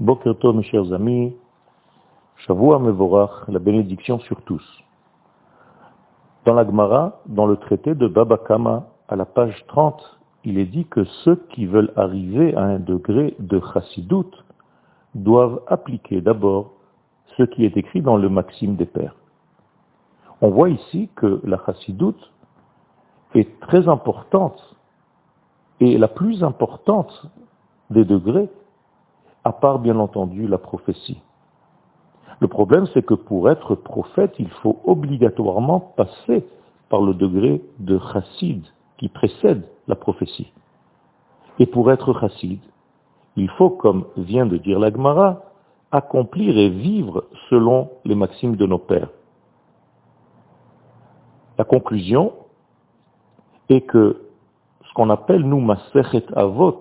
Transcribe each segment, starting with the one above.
Bokerto, mes chers amis, Shavua Mevorach, la bénédiction sur tous. Dans la Gemara, dans le traité de Baba Kama, à la page 30, il est dit que ceux qui veulent arriver à un degré de chassidout doivent appliquer d'abord ce qui est écrit dans le Maxime des Pères. On voit ici que la chassidout est très importante et la plus importante des degrés à part bien entendu la prophétie. Le problème, c'est que pour être prophète, il faut obligatoirement passer par le degré de chassid qui précède la prophétie. Et pour être chassid, il faut, comme vient de dire l'Agmara, accomplir et vivre selon les maximes de nos pères. La conclusion est que ce qu'on appelle nous Maserhet Avot,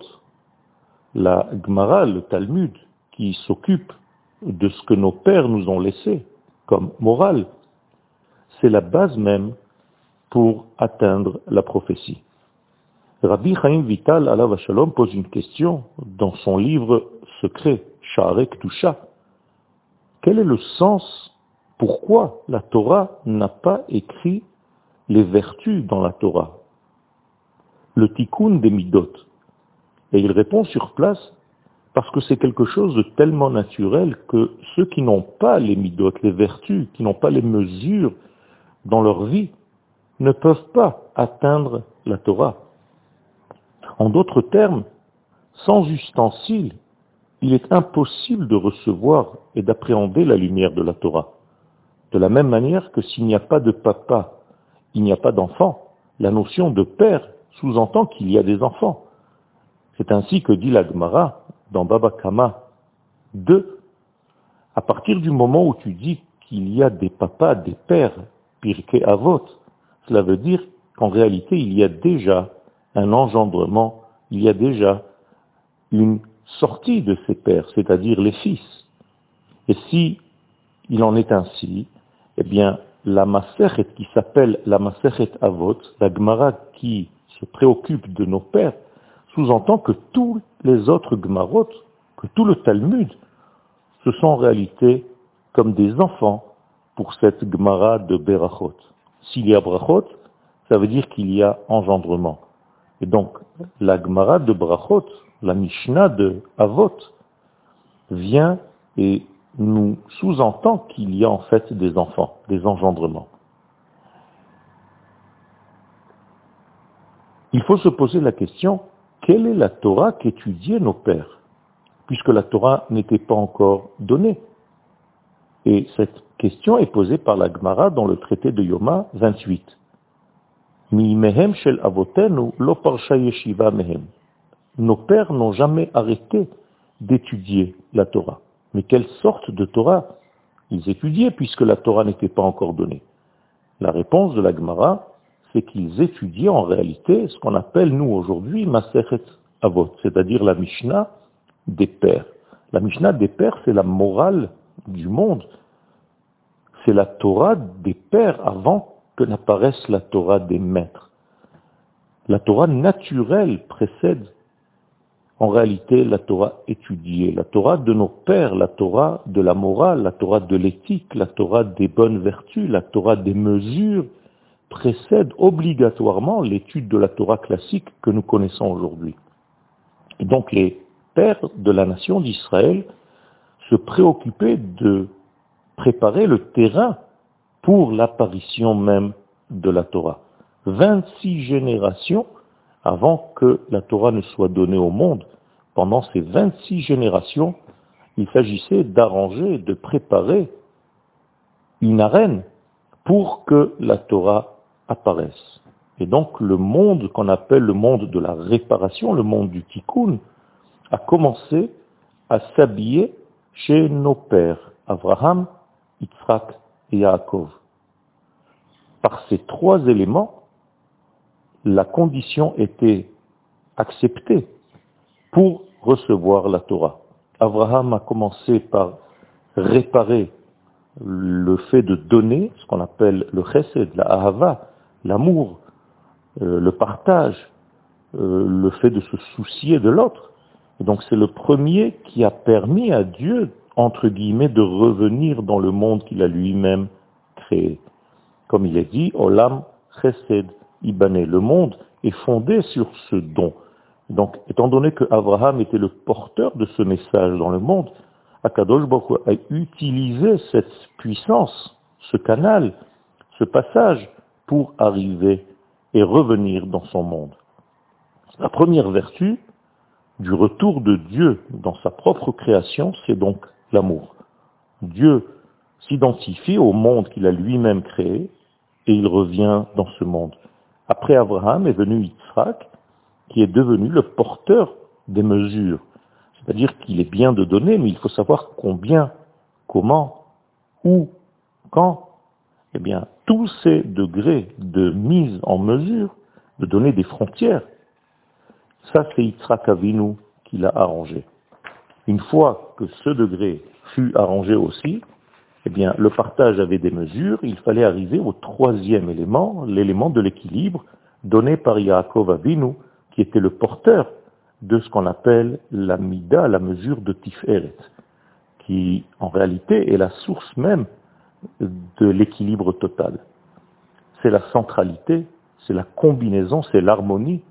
la Gemara, le Talmud, qui s'occupe de ce que nos pères nous ont laissé comme morale, c'est la base même pour atteindre la prophétie. Rabbi Chaim Vital, Allah Shalom, pose une question dans son livre secret, Sha'arek Tusha. Quel est le sens, pourquoi la Torah n'a pas écrit les vertus dans la Torah? Le tikkun des midot. Et il répond sur place, parce que c'est quelque chose de tellement naturel que ceux qui n'ont pas les midotes, les vertus, qui n'ont pas les mesures dans leur vie, ne peuvent pas atteindre la Torah. En d'autres termes, sans ustensiles, il est impossible de recevoir et d'appréhender la lumière de la Torah. De la même manière que s'il n'y a pas de papa, il n'y a pas d'enfant. La notion de père sous-entend qu'il y a des enfants. C'est ainsi que dit l'Agmara dans Baba Kama 2. À partir du moment où tu dis qu'il y a des papas, des pères, pirke avot, cela veut dire qu'en réalité il y a déjà un engendrement, il y a déjà une sortie de ces pères, c'est-à-dire les fils. Et si il en est ainsi, eh bien, la Maserhet qui s'appelle la Maserhet Avot, la Gemara qui se préoccupe de nos pères, sous-entend que tous les autres Gmarot, que tout le Talmud, ce sont en réalité comme des enfants pour cette Gmara de Berachot. S'il y a Brachot, ça veut dire qu'il y a engendrement. Et donc, la Gmara de Brachot, la Mishnah de Avot, vient et nous sous-entend qu'il y a en fait des enfants, des engendrements. Il faut se poser la question, quelle est la Torah qu'étudiaient nos pères, puisque la Torah n'était pas encore donnée Et cette question est posée par la Gemara dans le traité de Yoma 28. shel lo yeshiva mehem. Nos pères n'ont jamais arrêté d'étudier la Torah. Mais quelle sorte de Torah ils étudiaient puisque la Torah n'était pas encore donnée? La réponse de la Gemara, c'est qu'ils étudiaient en réalité ce qu'on appelle nous aujourd'hui Maseret Avot, c'est-à-dire la Mishnah des pères. La Mishnah des pères, c'est la morale du monde. C'est la Torah des pères avant que n'apparaisse la Torah des maîtres. La Torah naturelle précède en réalité la Torah étudiée, la Torah de nos pères, la Torah de la morale, la Torah de l'éthique, la Torah des bonnes vertus, la Torah des mesures, précède obligatoirement l'étude de la Torah classique que nous connaissons aujourd'hui. Donc les pères de la nation d'Israël se préoccupaient de préparer le terrain pour l'apparition même de la Torah. 26 générations avant que la Torah ne soit donnée au monde. Pendant ces 26 générations, il s'agissait d'arranger, de préparer une arène pour que la Torah apparaissent. Et donc le monde qu'on appelle le monde de la réparation, le monde du tikkun, a commencé à s'habiller chez nos pères, Abraham, Yitzhak et Yaakov. Par ces trois éléments, la condition était acceptée pour recevoir la Torah. Abraham a commencé par réparer le fait de donner, ce qu'on appelle le chesed, la ahava, l'amour, euh, le partage, euh, le fait de se soucier de l'autre. Donc c'est le premier qui a permis à Dieu, entre guillemets, de revenir dans le monde qu'il a lui-même créé. Comme il est dit, Olam Chesed Ibané, le monde est fondé sur ce don. Donc, étant donné que Abraham était le porteur de ce message dans le monde, Akadosh Baruch a utilisé cette puissance, ce canal, ce passage, pour arriver et revenir dans son monde. La première vertu du retour de Dieu dans sa propre création, c'est donc l'amour. Dieu s'identifie au monde qu'il a lui-même créé et il revient dans ce monde. Après Abraham est venu Yitzhak, qui est devenu le porteur des mesures. C'est-à-dire qu'il est bien de donner, mais il faut savoir combien, comment, où, quand. Eh bien, tous ces degrés de mise en mesure, de donner des frontières, ça c'est Yitzhak Avinu qui l'a arrangé. Une fois que ce degré fut arrangé aussi, eh bien, le partage avait des mesures, il fallait arriver au troisième élément, l'élément de l'équilibre donné par Yaakov Avinu, qui était le porteur de ce qu'on appelle la mida, la mesure de Tiferet, qui en réalité est la source même de l'équilibre total. C'est la centralité, c'est la combinaison, c'est l'harmonie,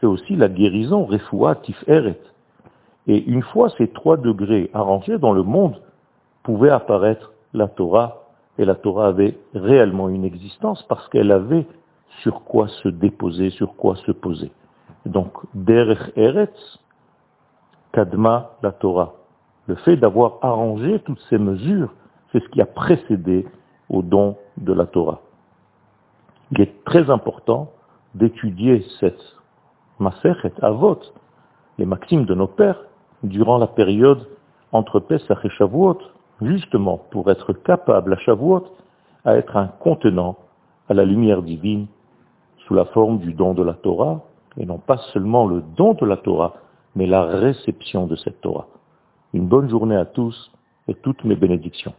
c'est aussi la guérison, refoua, tiferet. Et une fois ces trois degrés arrangés dans le monde, pouvait apparaître la Torah, et la Torah avait réellement une existence parce qu'elle avait sur quoi se déposer, sur quoi se poser. Donc, Derech Eretz, Kadma la Torah. Le fait d'avoir arrangé toutes ces mesures, c'est ce qui a précédé au don de la Torah. Il est très important d'étudier cette Maserhet Avot, les maximes de nos pères, durant la période entre Pesach et Shavuot, justement pour être capable à Shavuot à être un contenant à la lumière divine sous la forme du don de la Torah, et non pas seulement le don de la Torah, mais la réception de cette Torah. Une bonne journée à tous et toutes mes bénédictions.